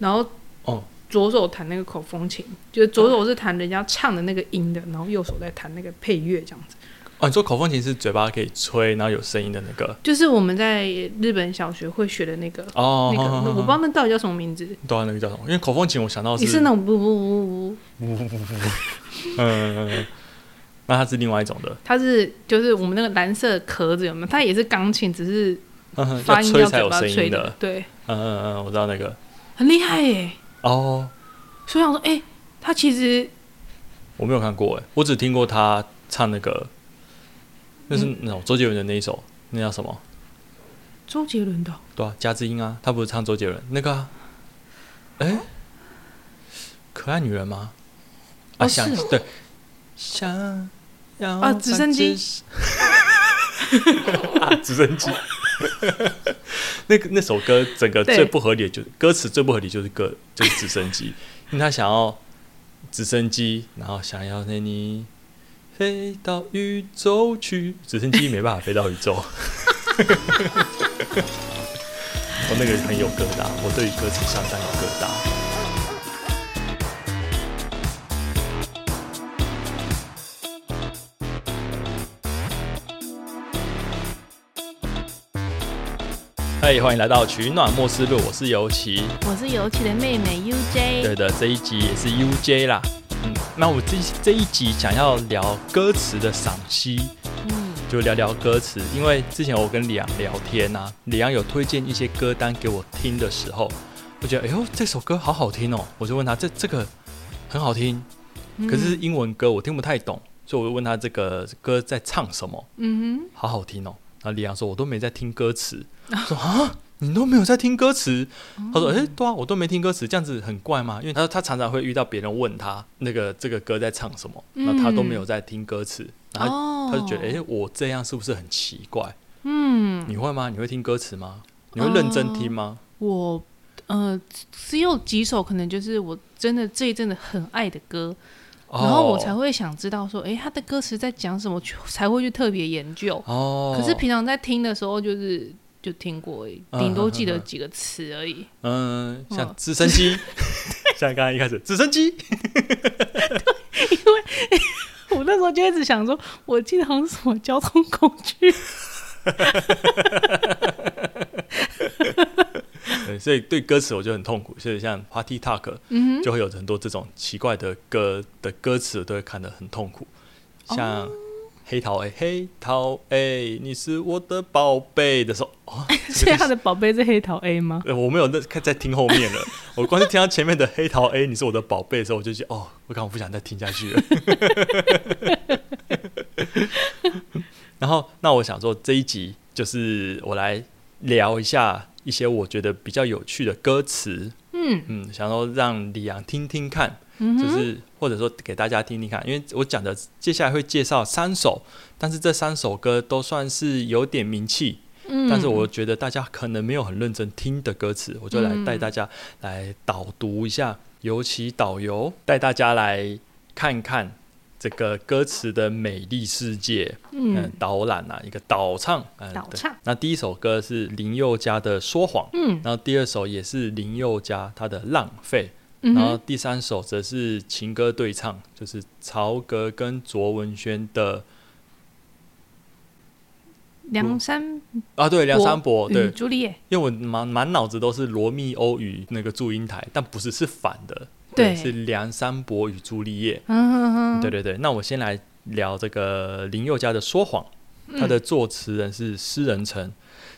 然后哦。左手弹那个口风琴，就是左手是弹人家唱的那个音的，然后右手在弹那个配乐这样子。哦，你说口风琴是嘴巴可以吹，然后有声音的那个？就是我们在日本小学会学的那个、哦，那个，我不知道那到底叫什么名字。对啊，那个叫什么？因为口风琴我想到你是那种不不不不，嗯 嗯，嗯那它是另外一种的，它是就是我们那个蓝色壳子有没有？它也是钢琴，只是发音要嘴巴吹的，，对，嗯嗯嗯，我知道那个很厉害耶。哦，所以我想说，哎、他其实我没有看过哎，我只听过他唱那个，那是嗯那种周杰伦的那一首，那叫什么？周杰伦的哦对啊，加之音啊，他不是唱周杰伦那个、啊？哎、可爱女人吗？啊，想、哦是哦对，想要啊直升机把啊，直升机。那个那首歌整个最不合理的就是歌词最不合理就是歌就是直升机，因为他想要直升机，然后想要带你飞到宇宙去，直升机没办法飞到宇宙。我 那个很有疙瘩，我对于歌词相当有疙瘩。嗨，欢迎来到取暖莫斯路，我是尤其。我是尤其的妹妹 UJ，对的，这一集也是 UJ 啦。嗯，那我这这一集想要聊歌词的赏析，嗯，就聊聊歌词。因为之前我跟李阳聊天啊，李阳有推荐一些歌单给我听的时候，我觉得哎呦这首歌好好听哦，我就问他这这个很好听，可是英文歌我听不太懂，所以我就问他这个歌在唱什么，嗯哼好好听哦。然后李阳说我都没在听歌词，我说啊。你都没有在听歌词？他说：“哎、对啊，我都没听歌词，这样子很怪吗？因为他说他常常会遇到别人问他那个这个歌在唱什么，嗯然后他都没有在听歌词，然，后哦他就觉得，哎、我这样是不是很奇怪？嗯，你会吗？你会听歌词吗？你会认真听吗？我呃只有几首可能就是我真的这一阵子很爱的歌，然后我才哦会想知道说，哎、他的歌词在讲什么，才会去特别研究。哦，可是平常在听的时候，就是就听过而已，嗯顶多记得几个词而已。嗯，像嗯直升机，像刚刚一开始直升机，因为 我那时候就一直想说，我记得好像是什么交通工具。对，所以对歌词我就很痛苦。所以像 Party Talk 嗯，就会有很多这种奇怪的歌的歌词，我都会看得很痛苦。像哦黑桃 A 黑桃 A，你是我的宝贝的时候，哦，所以他的宝贝是黑桃 A 吗？呃，我没有那看在听后面了，我光是听到前面的黑桃 A，你是我的宝贝的时候，我就觉得哦，我刚我不想再听下去了。然后，那我想说这一集就是我来聊一下一些我觉得比较有趣的歌词，嗯嗯，想说让李阳听听看，嗯，就是或者说给大家听听看，因为我讲的接下来会介绍三首，但是这三首歌都算是有点名气，嗯。但是我觉得大家可能没有很认真听的歌词，我就来嗯带大家来导读一下，尤其导游带大家来看看这个歌词的美丽世界，嗯，嗯导览啊，一个导唱，嗯对导唱。那第一首歌是林宥嘉的《说谎》，嗯。然后第二首也是林宥嘉他的《浪费》。嗯然后，第三首则是情歌对唱，就是曹格跟卓文萱的梁山啊，对，梁山伯，对，朱丽叶，因为我满满脑子都是罗密欧与那个祝英台，但不是，是反的，对是梁山伯与朱丽叶，嗯哼哼，对对对。那我先来聊这个林宥嘉的《说谎》，他的作词人是施仁成，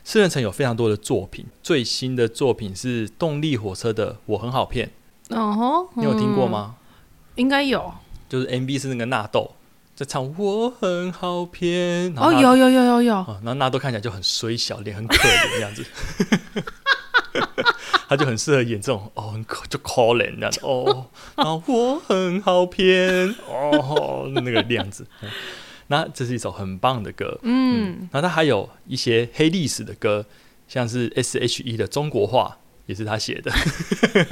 施仁成有非常多的作品，最新的作品是动力火车的《我很好骗》，哦吼，你有听过嗯？吗？应该有就是 MV 是那个纳豆在唱我很好骗，哦，有有有有有，哦，然后纳豆看起来就很衰小，脸很可怜这样子，他就很适合演这种哦，很可就可怜这样子哦，然后我很好骗哦，那个样子。嗯那这是一首很棒的歌，嗯然后他还有一些黑历史的歌，像是 S.H.E 的《中国话》也是他写的。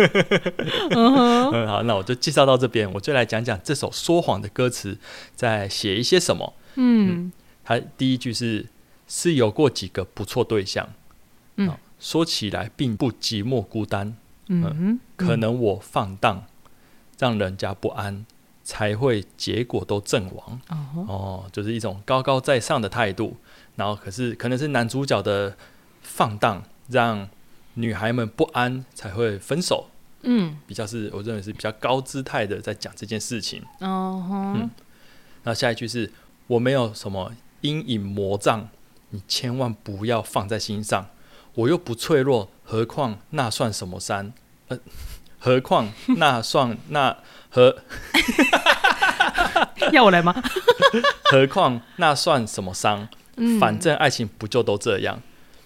嗯好，那我就介绍到这边，我就来讲讲这首说谎的歌词在写一些什么。嗯。他第一句是是有过几个不错对象，嗯。哦说起来并不寂寞孤单，嗯哼，可能我放荡，让人家不安，才会结果都阵亡。哦，就是一种高高在上的态度，然后可是可能是男主角的放荡，让女孩们不安，才会分手。嗯，比较是我认为是比较高姿态的在讲这件事情。哦吼，嗯那下一句是我没有什么阴影魔障，你千万不要放在心上。我又不脆弱，何况那算什么山？呃，何况那算 那何 要我来吗？何况那算什么伤？嗯，反正爱情不就都这样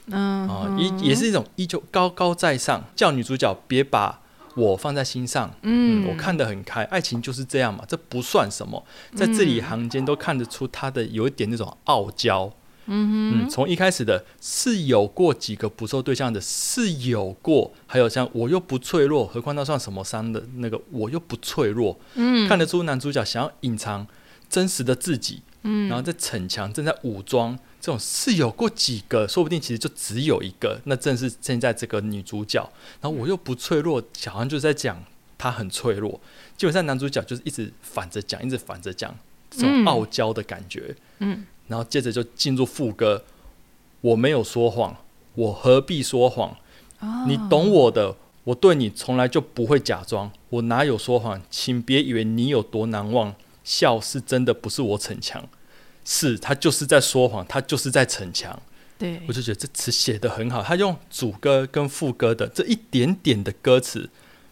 嗯啊？哼也也是一种依旧高高在上，叫女主角别把我放在心上。嗯，嗯，我看得很开，爱情就是这样嘛，这不算什么，在字里行间都看得出他的有一点那种傲娇。嗯从一开始的是有过几个不受对象的，是有过，还有像我又不脆弱，何况那算什么伤的那个我又不脆弱，嗯，看得出男主角想要隐藏真实的自己，嗯，然后在逞强，正在武装，这种是有过几个，说不定其实就只有一个，那正是现在这个女主角。然后我又不脆弱，好像就是在讲她很脆弱。基本上男主角就是一直反着讲，一直反着讲，这种嗯傲娇的感觉。嗯，然后接着就进入副歌，我没有说谎，我何必说谎？哦你懂我的，我对你从来就不会假装，我哪有说谎？请别以为你有多难忘，笑是真的，不是我逞强，是他就是在说谎，他就是在逞强。对我，就觉得这词写得很好，他用主歌跟副歌的这一点点的歌词，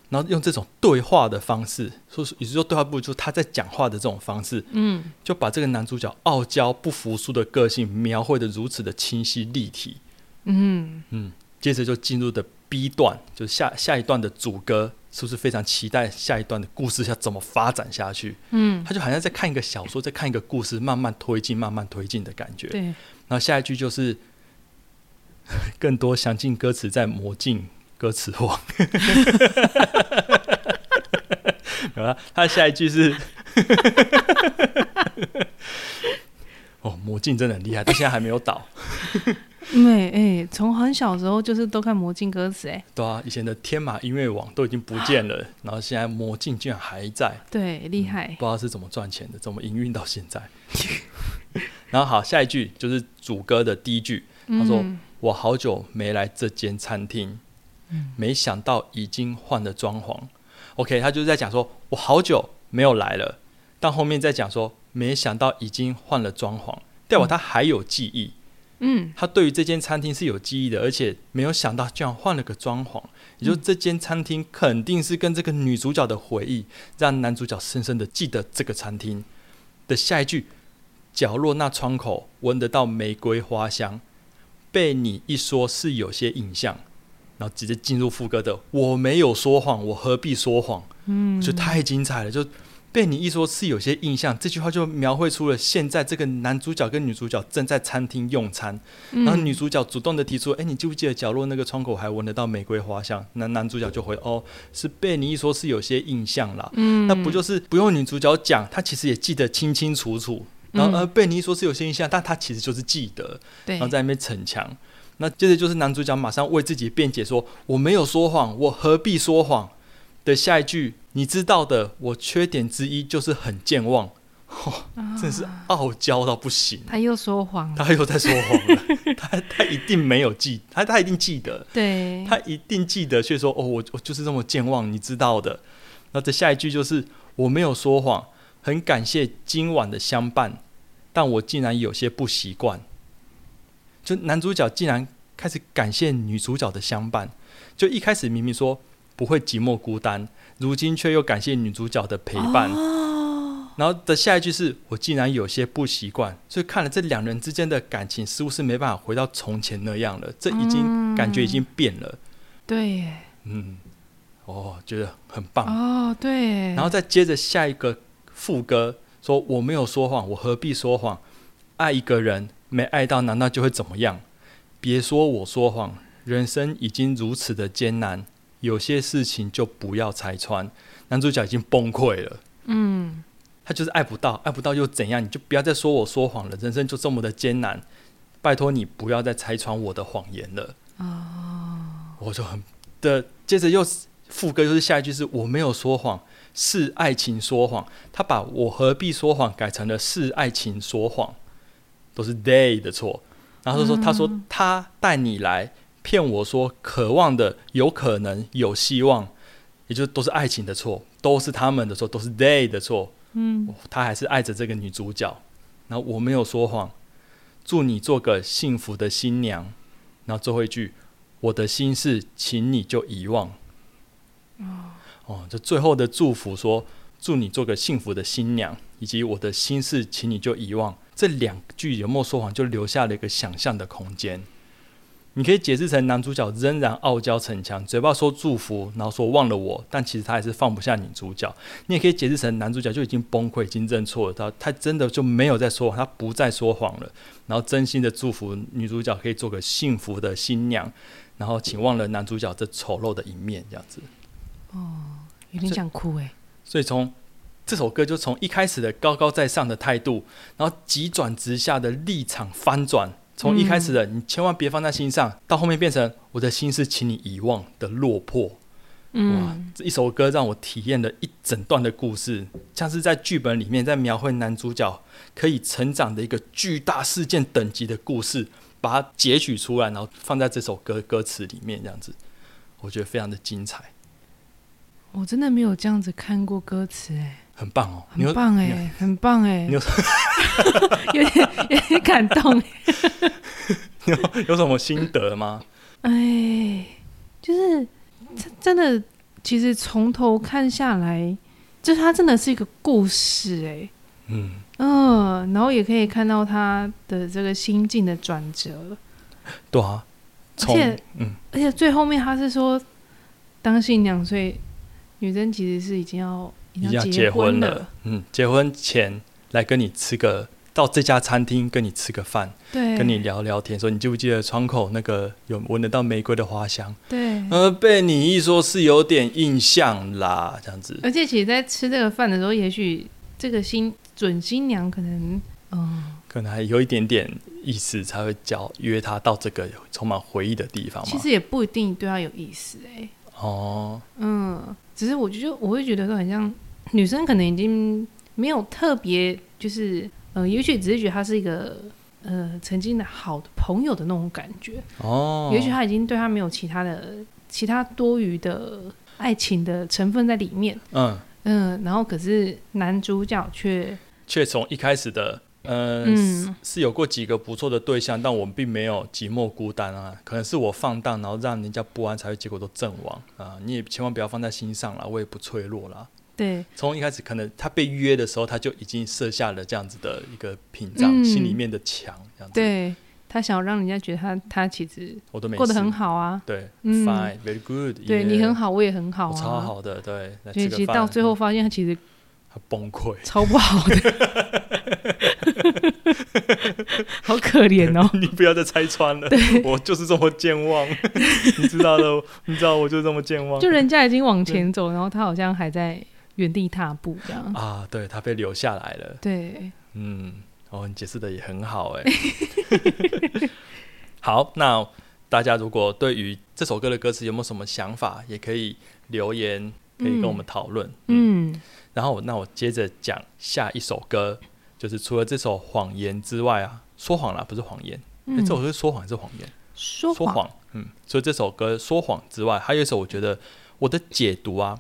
然后用这种对话的方式，说是也就是说对话不如就是他在讲话的这种方式，嗯就把这个男主角傲娇不服输的个性描绘的如此的清晰立体。嗯，嗯，接着就进入的 B 段，就是下下一段的主歌，是不是非常期待下一段的故事要怎么发展下去？嗯，他就好像在看一个小说，在看一个故事慢慢推进、慢慢推进的感觉。对，然后下一句就是 更多详尽歌词在魔镜歌词网。有啊，他下一句是，哦，魔镜真的很厉害，到现在还没有倒。对，哎，从很小时候就是都看魔镜歌词，哎，对啊，以前的天马音乐网都已经不见了，然后现在魔镜居然还在，对，厉害不，知道是怎么赚钱的，怎么营运到现在。然后好，下一句就是主歌的第一句，他说嗯我好久没来这间餐厅，没想到已经换了装潢。OK，他就是在讲说，我好久没有来了，但后面再讲说，没想到已经换了装潢，代表他还有记忆，嗯。他对于这间餐厅是有记忆的，而且没有想到居然换了个装潢，也就这间餐厅肯定是跟这个女主角的回忆，让男主角深深的记得这个餐厅。的下一句，角落那窗口闻得到玫瑰花香，被你一说是有些印象，然后直接进入副歌的我没有说谎，我何必说谎，嗯，就太精彩了，就。被你一说是有些印象，这句话就描绘出了现在这个男主角跟女主角正在餐厅用餐，嗯，然后女主角主动的提出：“哎、你记不记得角落那个窗口还闻得到玫瑰花香？”那男主角就回：“哦，是被你一说是有些印象啦。嗯，那不就是不用女主角讲，她其实也记得清清楚楚。然后嗯呃，被你一说是有些印象，但她其实就是记得，对然后，在那边逞强。那接着就是男主角马上为自己辩解说：“我没有说谎，我何必说谎？”的下一句，你知道的，我缺点之一就是很健忘，哦，真是傲娇到不行。他又说谎了，他又在说谎了，他他一定没有记，他他一定记得，对，他一定记得，却说哦，我我就是这么健忘，你知道的。那这下一句就是我没有说谎，很感谢今晚的相伴，但我竟然有些不习惯。就男主角竟然开始感谢女主角的相伴，就一开始明明说不会寂寞孤单，如今却又感谢女主角的陪伴。哦，然后的下一句是我竟然有些不习惯，所以看了这两人之间的感情似乎是没办法回到从前那样了，这已经、嗯感觉已经变了。对耶，嗯，哦，觉得很棒。哦，对，然后再接着下一个副歌说我没有说谎，我何必说谎？爱一个人没爱到，难道就会怎么样？别说我说谎，人生已经如此的艰难，有些事情就不要拆穿。男主角已经崩溃了。嗯，他就是爱不到，爱不到又怎样？你就不要再说我说谎了，人生就这么的艰难，拜托你不要再拆穿我的谎言了。哦，我就很的，接着又副歌就是下一句是我没有说谎，是爱情说谎。他把我何必说谎改成了是爱情说谎，都是 they 的错。然后他说他说他带你来骗我说渴望的有可能有希望，也就都是爱情的错，都是他们的错，都是 they 的错。嗯，他还是爱着这个女主角。然后我没有说谎，祝你做个幸福的新娘。然后最后一句，我的心事，请你就遗忘。哦，这最后的祝福说，祝你做个幸福的新娘，以及我的心事，请你就遗忘。这两句有没有说谎，就留下了一个想象的空间。你可以解释成男主角仍然傲娇逞强，嘴巴说祝福，然后说忘了我，但其实他还是放不下女主角。你也可以解释成男主角就已经崩溃，已经认错了，他他真的就没有在说谎，他不再说谎了，然后真心的祝福女主角可以做个幸福的新娘，然后请忘了男主角这丑陋的一面，这样子。哦，有点想哭哎。所以从这首歌就从一开始的高高在上的态度，然后急转直下的立场翻转。从一开始的你千万别放在心上，到后面变成我的心是请你遗忘的落魄。哇，这一首歌让我体验了一整段的故事，像是在剧本里面在描绘男主角可以成长的一个巨大事件等级的故事，把它截取出来，然后放在这首歌歌词里面，这样子，我觉得非常的精彩。我真的没有这样子看过歌词，哎。很棒哦，很棒哎，很棒哎，有 有点有点感动。有有什么心得吗？哎，就是真的，其实从头看下来，就是它真的是一个故事哎。嗯嗯，然后也可以看到他的这个心境的转折。对啊，而且嗯，而且最后面他是说，当新娘，所以女生其实是已经要。要结婚了，嗯，结婚前来跟你吃个，到这家餐厅跟你吃个饭，对，跟你聊聊天，说你记不记得窗口那个有闻得到玫瑰的花香？对，呃，被你一说是有点印象啦，这样子。而且其实，在吃这个饭的时候，也许这个新准新娘可能，嗯，可能还有一点点意思，才会叫约他到这个充满回忆的地方。其实也不一定对他有意思，哎，哦，嗯。只是我觉得我会觉得说很像女生可能已经没有特别就是呃，也许只是觉得他是一个呃曾经的好的朋友的那种感觉哦。也许他已经对他没有其他的其他多余的爱情的成分在里面。嗯嗯，然后可是男主角却却从一开始的。嗯，是有过几个不错的对象，但我们并没有寂寞孤单啊。可能是我放荡，然后让人家不安，才会结果都阵亡啊。你也千万不要放在心上了，我也不脆弱了。对，从一开始可能他被约的时候，他就已经设下了这样子的一个屏障，心里面的墙，这样子。对他想让人家觉得他他其实我都没过得很好啊。对，fine very good。对你很好，我也很好啊，超好的。对，所以其实到最后发现他其实。崩溃，超不好的，好可怜哦！你不要再拆穿了，我就是这么健忘，你知道的，你知道我就这么健忘。就人家已经往前走，然后他好像还在原地踏步这样啊？对他被留下来了。对，嗯，哦，你解释的也很好哎。好，那大家如果对于这首歌的歌词有没有什么想法，也可以留言，可以跟我们讨论。嗯。然后，那我接着讲下一首歌，就是除了这首《谎言》之外啊，说谎了不是谎言，这首歌说谎是谎言，说谎，嗯，所以这首歌说谎之外，还有一首，我觉得我的解读啊，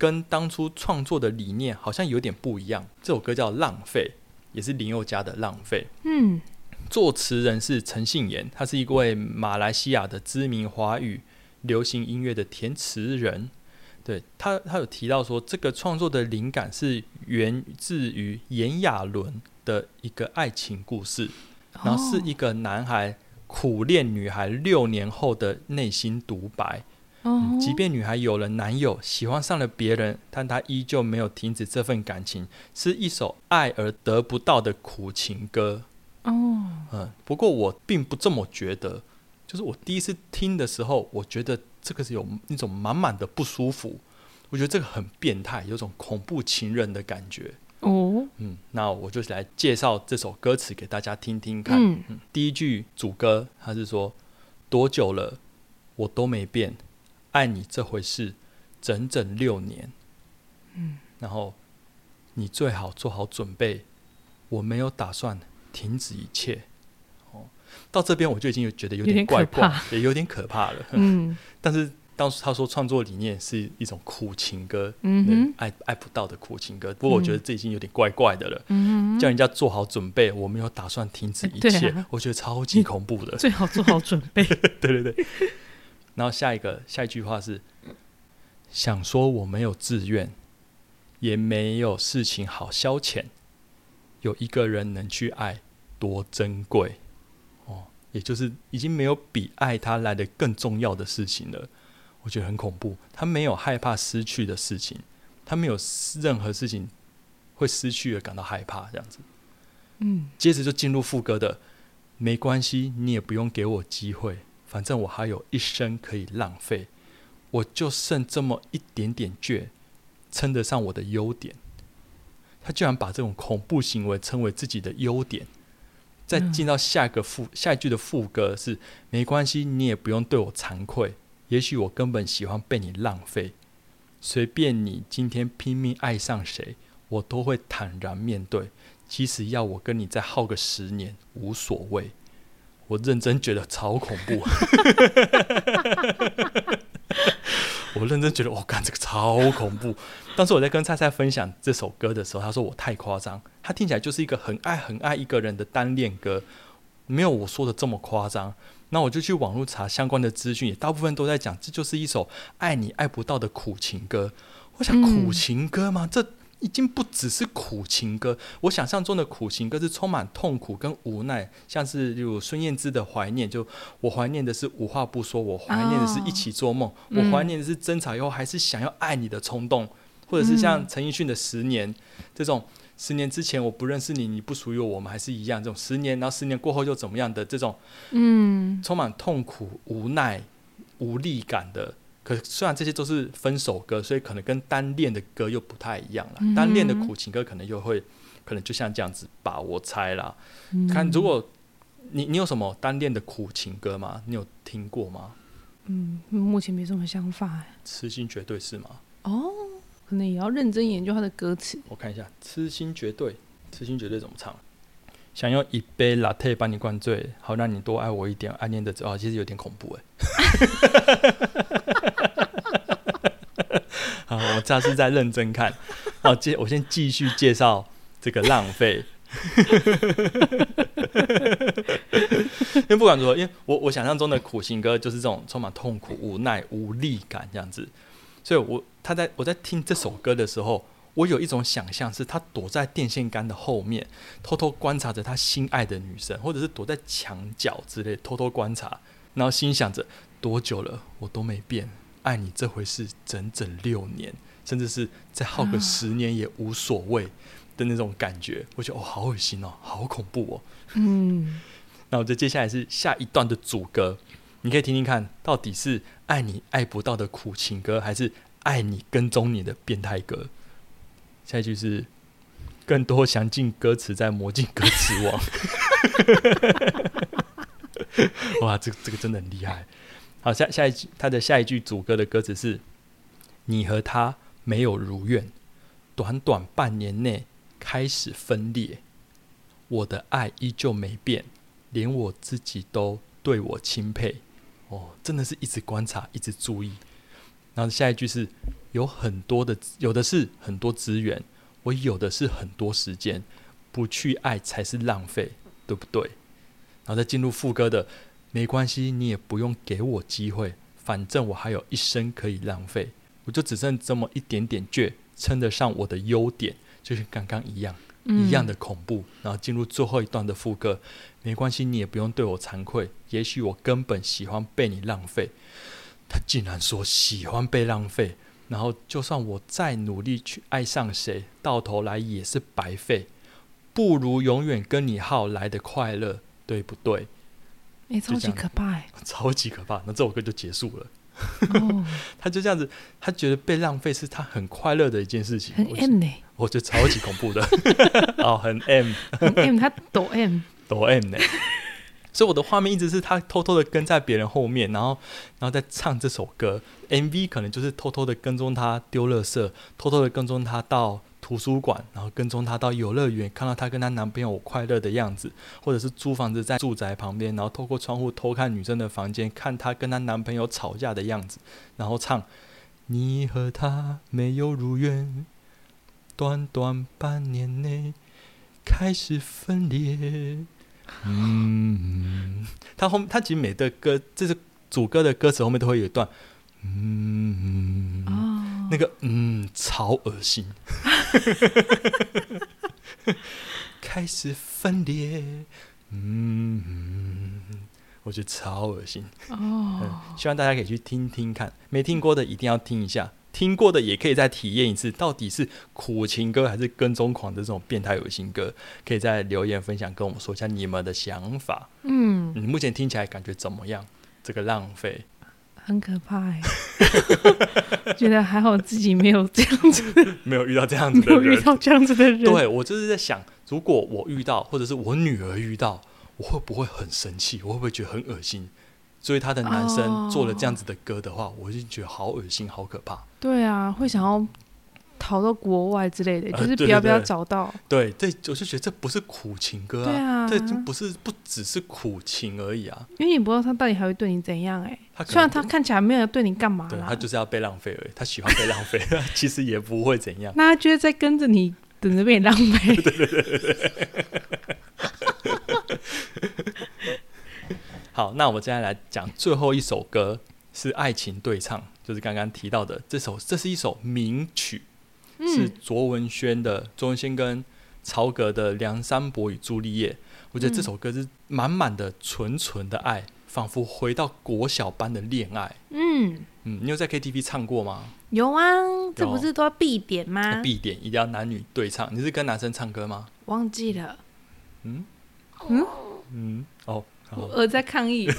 跟当初创作的理念好像有点不一样。这首歌叫《浪费》，也是林宥嘉的《浪费》，嗯，作词人是陈信言，他是一位马来西亚的知名华语流行音乐的填词人。对他，他有提到说，这个创作的灵感是源自于炎亚纶的一个爱情故事，然后是一个男孩苦恋女孩六年后的内心独白。哦，即便女孩有了男友，喜欢上了别人，但她依旧没有停止这份感情，是一首爱而得不到的苦情歌。哦，嗯，不过我并不这么觉得，就是我第一次听的时候，我觉得。这个是有那种满满的不舒服，我觉得这个很变态，有种恐怖情人的感觉。哦，嗯，那我就来介绍这首歌词给大家听听看。嗯，第一句主歌，他是说：多久了，我都没变，爱你这回事，整整六年。嗯，然后你最好做好准备，我没有打算停止一切。哦，到这边我就已经有觉得有点怪怪，也有点可怕了。嗯，但是。当时他说创作理念是一种苦情歌，嗯爱爱不到的苦情歌。不过我觉得这已经有点怪怪的了。嗯叫人家做好准备，我没有打算停止一切，我觉得超级恐怖的。最好做好准备。对 对对。然后下一个下一句话是：想说我没有自愿，也没有事情好消遣，有一个人能去爱，多珍贵哦！也就是已经没有比爱他来的更重要的事情了。我觉得很恐怖。他没有害怕失去的事情，他没有任何事情会失去而感到害怕，这样子。嗯，接着就进入副歌的，没关系，你也不用给我机会，反正我还有一生可以浪费，我就剩这么一点点倔，称得上我的优点。他居然把这种恐怖行为称为自己的优点。再进到下一个副下一句的副歌是，没关系，你也不用对我惭愧。也许我根本喜欢被你浪费，随便你今天拼命爱上谁，我都会坦然面对。即使要我跟你再耗个十年，无所谓。我认真觉得超恐怖，我认真觉得我干这个超恐怖。当时我在跟菜菜分享这首歌的时候，他说我太夸张，他听起来就是一个很爱很爱一个人的单恋歌，没有我说的这么夸张。那我就去网络查相关的资讯，也大部分都在讲，这就是一首爱你爱不到的苦情歌。我想苦情歌吗？这已经不只是苦情歌。我想象中的苦情歌是充满痛苦跟无奈，像是例如孙燕姿的怀念，就我怀念的是无话不说，我怀念的是一起做梦，我怀念的是争吵以后还是想要爱你的冲动，或者是像陈奕迅的十年这种。十年之前我不认识你，你不属于我，我们还是一样。这种十年，然后十年过后又怎么样的这种，嗯，充满痛苦、无奈、无力感的。可虽然这些都是分手歌，所以可能跟单恋的歌又不太一样了。单恋的苦情歌可能又会，可能就像这样子吧。我猜啦，看如果你你有什么单恋的苦情歌吗？你有听过吗？嗯，目前没什么想法。痴心绝对是吗？哦。可能也要认真研究他的歌词。我看一下，《痴心绝对》，《痴心绝对》怎么唱？想用一杯 latte 把你灌醉，好让你多爱我一点。暗恋的哦，其实有点恐怖哎。好，我这次在认真看。好，接我先继续介绍这个浪费。因为不管如何，因为我我想象中的苦行歌就是这种充满痛苦、无奈、无力感这样子。所以，我他在我在听这首歌的时候，我有一种想象，是他躲在电线杆的后面，偷偷观察着他心爱的女生，或者是躲在墙角之类偷偷观察，然后心想着多久了我都没变，爱你这回事整整六年，甚至是再耗个十年也无所谓的那种感觉，我觉得哦，好恶心哦，好恐怖哦。嗯，那我就接下来是下一段的主歌。你可以听听看，到底是爱你爱不到的苦情歌，还是爱你跟踪你的变态歌？下一句是更多详尽歌词在魔镜歌词网。哇，这个这个真的很厉害。好，下下一句，他的下一句主歌的歌词是：你和他没有如愿，短短半年内开始分裂，我的爱依旧没变，连我自己都对我钦佩。哦，真的是一直观察，一直注意。然后下一句是有很多的，有的是很多资源，我有的是很多时间，不去爱才是浪费，对不对？然后再进入副歌的，没关系，你也不用给我机会，反正我还有一生可以浪费，我就只剩这么一点点倔，称得上我的优点，就是刚刚一样。一样的恐怖，然后进入最后一段的副歌，没关系，你也不用对我惭愧。也许我根本喜欢被你浪费。他竟然说喜欢被浪费，然后就算我再努力去爱上谁，到头来也是白费，不如永远跟你耗来的快乐，对不对？哎，超级可怕，哎，超级可怕。那这首歌就结束了。哦，他就这样子，他觉得被浪费是他很快乐的一件事情。很 M 呢，我觉得超级恐怖的。哦，很 M，很 M，他抖 M，抖 M 呢。所以我的画面一直是他偷偷的跟在别人后面，然后然后再唱这首歌。MV 可能就是偷偷的跟踪他丢垃圾，偷偷的跟踪他到图书馆，然后跟踪他到游乐园，看到他跟她男朋友快乐的样子，或者是租房子在住宅旁边，然后透过窗户偷看女生的房间，看她跟她男朋友吵架的样子，然后唱你和他没有如愿，短短半年内开始分裂。嗯，他后他其实每的歌，这是主歌的歌词后面都会有一段。嗯，哦，那个嗯，超恶心，开始分裂，嗯，我觉得超恶心。哦。希望大家可以去听听看，没听过的一定要听一下，听过的也可以再体验一次，到底是苦情歌还是跟踪狂的这种变态恶心歌？可以在留言分享跟我们说一下你们的想法。嗯，你目前听起来感觉怎么样？这个浪费。很可怕哎，觉得还好自己没有这样子，没有遇到这样子的人，遇到这样子的人。对我就是在想，如果我遇到，或者是我女儿遇到，我会不会很生气？我会不会觉得很恶心？所以他的男生做了这样子的歌的话，我就觉得好恶心，好可怕。对啊，会想要。逃到国外之类的，就是不要不要找到。对对，我就觉得这不是苦情歌啊，这不是不只是苦情而已啊。因为你不知道他到底还会对你怎样哎。虽然他看起来没有对你干嘛，对他就是要被浪费而已。他喜欢被浪费，其实也不会怎样。那他就是在跟着你，等着被你浪费。对对对对对。好，那我们接下来讲最后一首歌，是爱情对唱，就是刚刚提到的这首，这是一首名曲。是卓文萱的，卓文萱跟曹格的《梁山伯与朱丽叶》，我觉得这首歌是满满的纯纯的爱，仿佛回到国小般的恋爱。嗯嗯，你有在 KTV 唱过吗？有啊，这不是都要必点吗？必点一定要男女对唱。你是跟男生唱歌吗？忘记了。嗯嗯嗯，哦。我在抗议。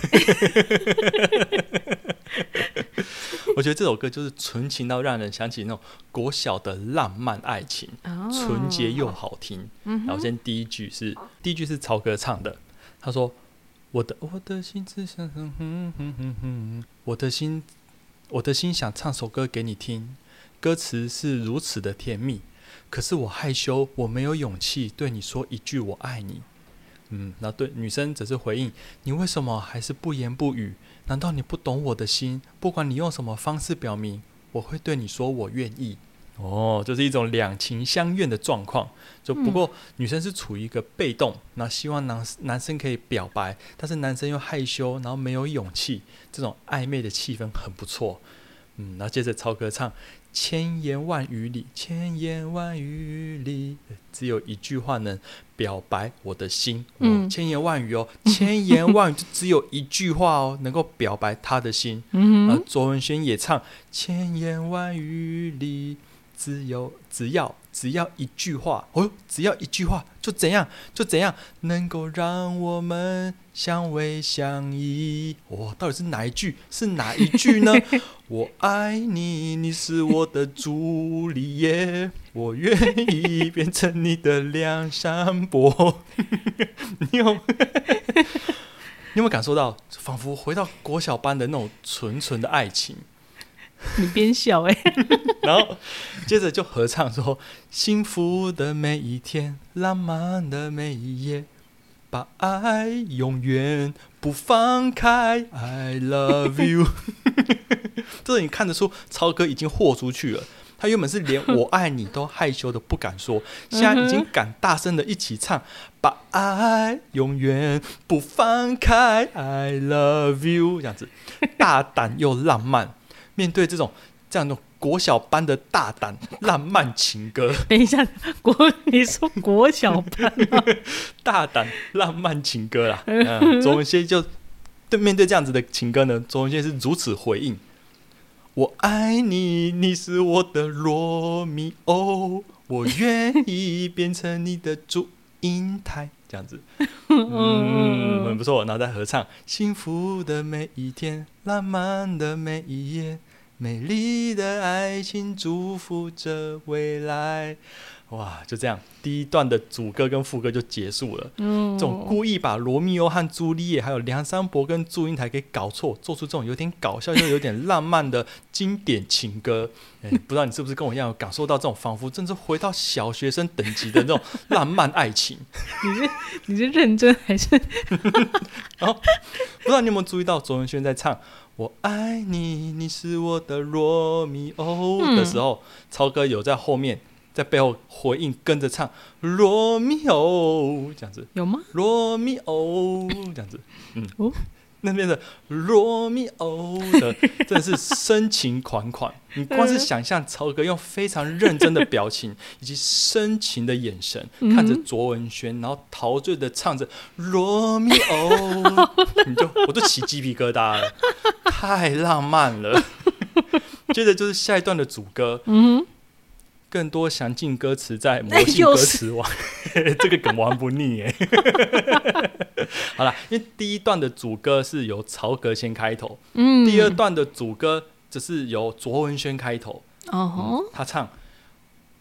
我觉得这首歌就是纯情到让人想起那种国小的浪漫爱情，纯洁又好听。然后先第一句是第一句是曹格唱的，他说：“我的我的心只想哼哼哼哼哼，我的心我的心想唱首歌给你听，歌词是如此的甜蜜，可是我害羞，我没有勇气对你说一句我爱你。”嗯，那对女生则是回应：“你为什么还是不言不语？难道你不懂我的心？不管你用什么方式表明，我会对你说我愿意。”哦，就是一种两情相悦的状况。就不过女生是处于一个被动，那希望男男生可以表白，但是男生又害羞，然后没有勇气，这种暧昧的气氛很不错。嗯，然后接着超哥唱。千言万语里，千言万语里，只有一句话能表白我的心。嗯，千言万语哦，千言万语就只有一句话哦，能够表白他的心。嗯啊，卓文萱也唱，千言万语里。只有只要只要一句话哦，只要一句话就怎样就怎样，能够让我们相偎相依。哇，到底是哪一句？是哪一句呢？我爱你，你是我的朱丽叶，我愿意变成你的梁山伯。你有你有没有感受到，仿佛回到国小班的那种纯纯的爱情？你边笑哎，然后接着就合唱说：“幸福的每一天，浪漫的每一夜，把爱永远不放开。I love you。”这你看得出超哥已经豁出去了。他原本是连我爱你都害羞的不敢说，现在已经敢大声的一起唱：“把爱永远不放开。I love you。”这样子大胆又浪漫。面对这种这样的国小班的大胆浪漫情歌，等一下，国你说国小班 大胆浪漫情歌啦，嗯，卓文萱就对面对这样子的情歌呢，卓文萱是如此回应：我爱你，你是我的罗密欧，我愿意变成你的祝英台，这样子，嗯，很不错。然后再合唱：幸福的每一天，浪漫的每一夜。美丽的爱情祝福着未来，哇，就这样，第一段的主歌跟副歌就结束了。嗯，这种故意把罗密欧和朱丽叶，还有梁山伯跟祝英台给搞错，做出这种有点搞笑又有点浪漫的经典情歌。哎，不知道你是不是跟我一样，感受到这种仿佛真是回到小学生等级的那种浪漫爱情？你是你是认真还是？然 后不知道你有没有注意到卓文萱在唱“我爱你，你是我的罗密欧”的时候，超哥有在后面。在背后回应，跟着唱《罗密欧》这样子，有吗？罗密欧这样子，嗯，哦，那边的罗密欧的 真的是深情款款。你光是想象曹格用非常认真的表情以及深情的眼神看着卓文萱，然后陶醉的唱着《罗密欧》，你就我都起鸡皮疙瘩了，太浪漫了。接着就是下一段的主歌，嗯。更多详尽歌词在魔性歌词网，这个梗玩不腻耶。好了，因为第一段的主歌是由曹格先开头，嗯，第二段的主歌则是由卓文萱开头。哦，他唱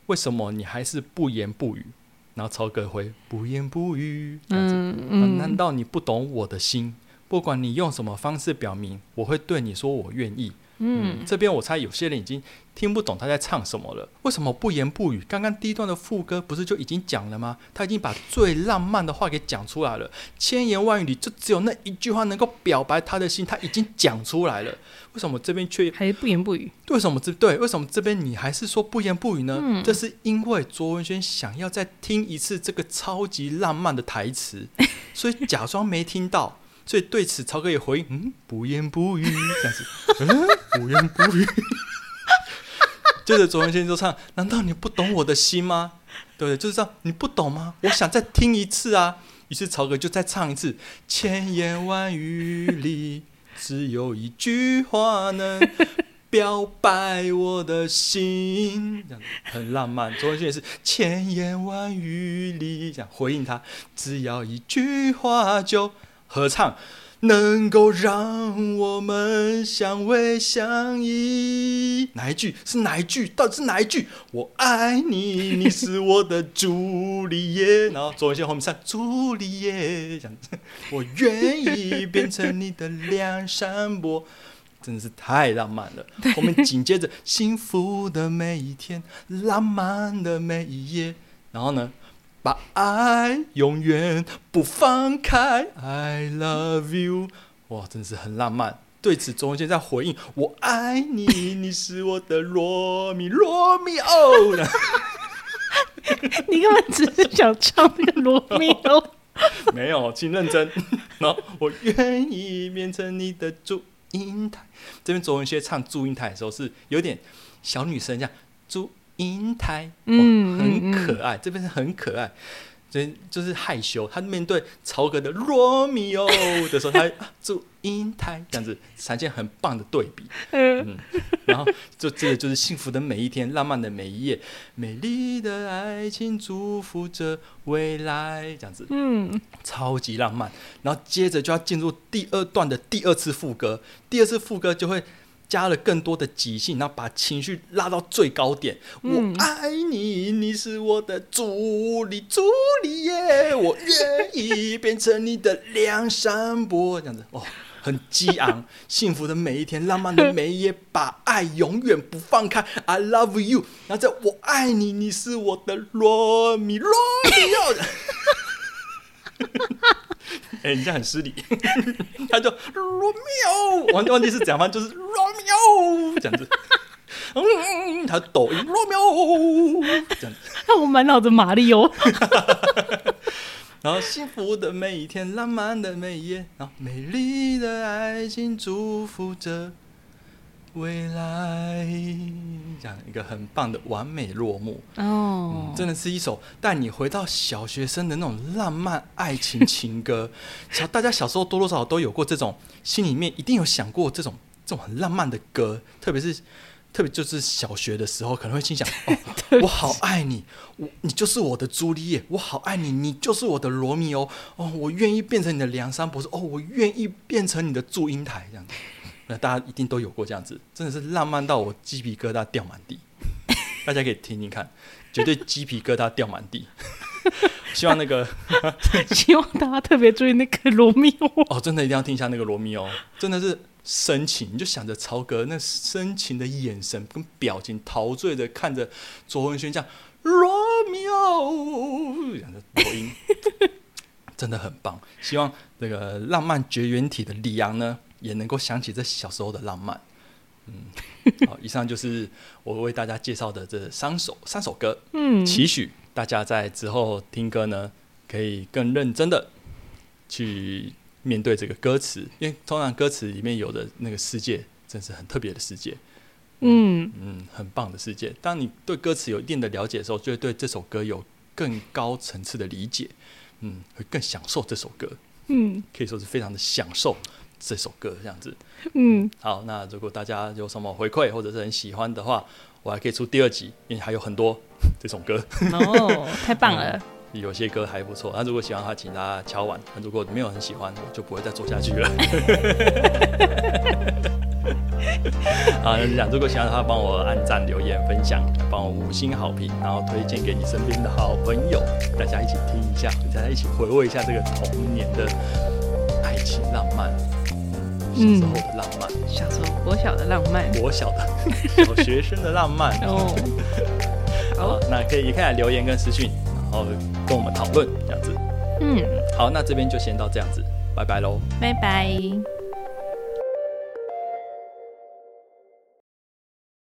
为什么你还是不言不语？然后曹格回不言不语。嗯嗯，难道你不懂我的心？不管你用什么方式表明，我会对你说我愿意。嗯，这边我猜有些人已经听不懂他在唱什么了。为什么不言不语？刚刚第一段的副歌不是就已经讲了吗？他已经把最浪漫的话给讲出来了，千言万语里就只有那一句话能够表白他的心，他已经讲出来了。为什么这边却还不言不语？为什么这对？为什么这边你还是说不言不语呢？这是因为卓文萱想要再听一次这个超级浪漫的台词，所以假装没听到。所以对此，曹哥也回应：“嗯，不言不语这样子，嗯，不言不语。”接着卓文萱就唱：“难道你不懂我的心吗？”对不对？就是这样，你不懂吗？我想再听一次啊。于是曹哥就再唱一次：“千言万语里，只有一句话能表白我的心。”这样很浪漫。卓文萱也是：“千言万语里，这样回应他，只要一句话就。”合唱能够让我们相偎相依，哪一句是哪一句？到底是哪一句？我爱你，你是我的朱丽叶。然后左文先后面唱朱丽叶，这样子。我愿意变成你的梁山伯，真的是太浪漫了。后面紧接着幸福的每一天，浪漫的每一夜。然后呢？把爱永远不放开，I love you，哇，真是很浪漫。对此，钟文轩在回应：“我爱你，你是我的罗密罗密欧。”你根本只是想唱那个罗密欧，没有，请认真。然 后，我愿意变成你的祝英台。这边卓文轩唱祝英台的时候，是有点小女生这样祝。银台，嗯，很可爱。这边是很可爱，就就是害羞。他面对曹格的罗密欧的时候，他祝银台这样子，产生很棒的对比。嗯，然后就这个就是幸福的每一天，浪漫的每一夜，美丽的爱情祝福着未来，这样子，嗯，超级浪漫。然后接着就要进入第二段的第二次副歌，第二次副歌就会。加了更多的即兴，然后把情绪拉到最高点。我爱你，你是我的助理，助理耶！我愿意变成你的梁山伯，这样子哦，很激昂，幸福的每一天，浪漫的每一夜，把爱永远不放开。I love you，然后在我爱你，你是我的罗密罗密欧。哎，你这样很失礼。他就罗密欧，忘记忘记是怎样，就是罗密欧这样子。嗯，他抖音罗密欧这样子。我满脑子马里欧。然后幸福的每一天，浪漫的每一夜，然后美丽的爱情祝福着。未来，这样一个很棒的完美落幕哦，真的是一首带你回到小学生的那种浪漫爱情情歌。小大家小时候多多少少都有过这种，心里面一定有想过这种这种很浪漫的歌，特别是特别就是小学的时候，可能会心想：哦，我好爱你，我你就是我的朱丽叶，我好爱你，你就是我的罗密欧，哦，我愿意变成你的梁山伯，哦，我愿意变成你的祝英台，这样子。那大家一定都有过这样子，真的是浪漫到我鸡皮疙瘩掉满地。大家可以听听看，绝对鸡皮疙瘩掉满地。希望那个，希望大家特别注意那个罗密欧哦，真的一定要听一下那个罗密欧，真的是深情，你就想着曹格那深情的眼神跟表情，陶醉的看着卓文萱这样罗密欧这样的抖音，真的很棒。希望那个浪漫绝缘体的李阳呢，也能够想起这小时候的浪漫。嗯，好，以上就是我为大家介绍的这三首三首歌，嗯，期许。大家在之后听歌呢，可以更认真的去面对这个歌词，因为通常歌词里面有的那个世界，真是很特别的世界，嗯嗯，很棒的世界。当你对歌词有一定的了解的时候，就会对这首歌有更高层次的理解，嗯，会更享受这首歌，嗯，可以说是非常的享受这首歌这样子，嗯。好，那如果大家有什么回馈或者是很喜欢的话，我还可以出第二集，因为还有很多。这首歌哦，太棒了！有些歌还不错。那如果喜欢的话，请大家敲完；那如果没有很喜欢，我就不会再做下去了。啊，那讲，如果喜欢的话，帮我按赞、留言、分享，帮我五星好评，然后推荐给你身边的好朋友，大家一起听一下，大家一起回味一下这个童年的爱情浪漫，小时候的浪漫，小时候国小的浪漫，国小的 小学生的浪漫哦。好，那可以也可以来留言跟私讯，然后跟我们讨论这样子。嗯，好，那这边就先到这样子，拜拜喽，拜拜。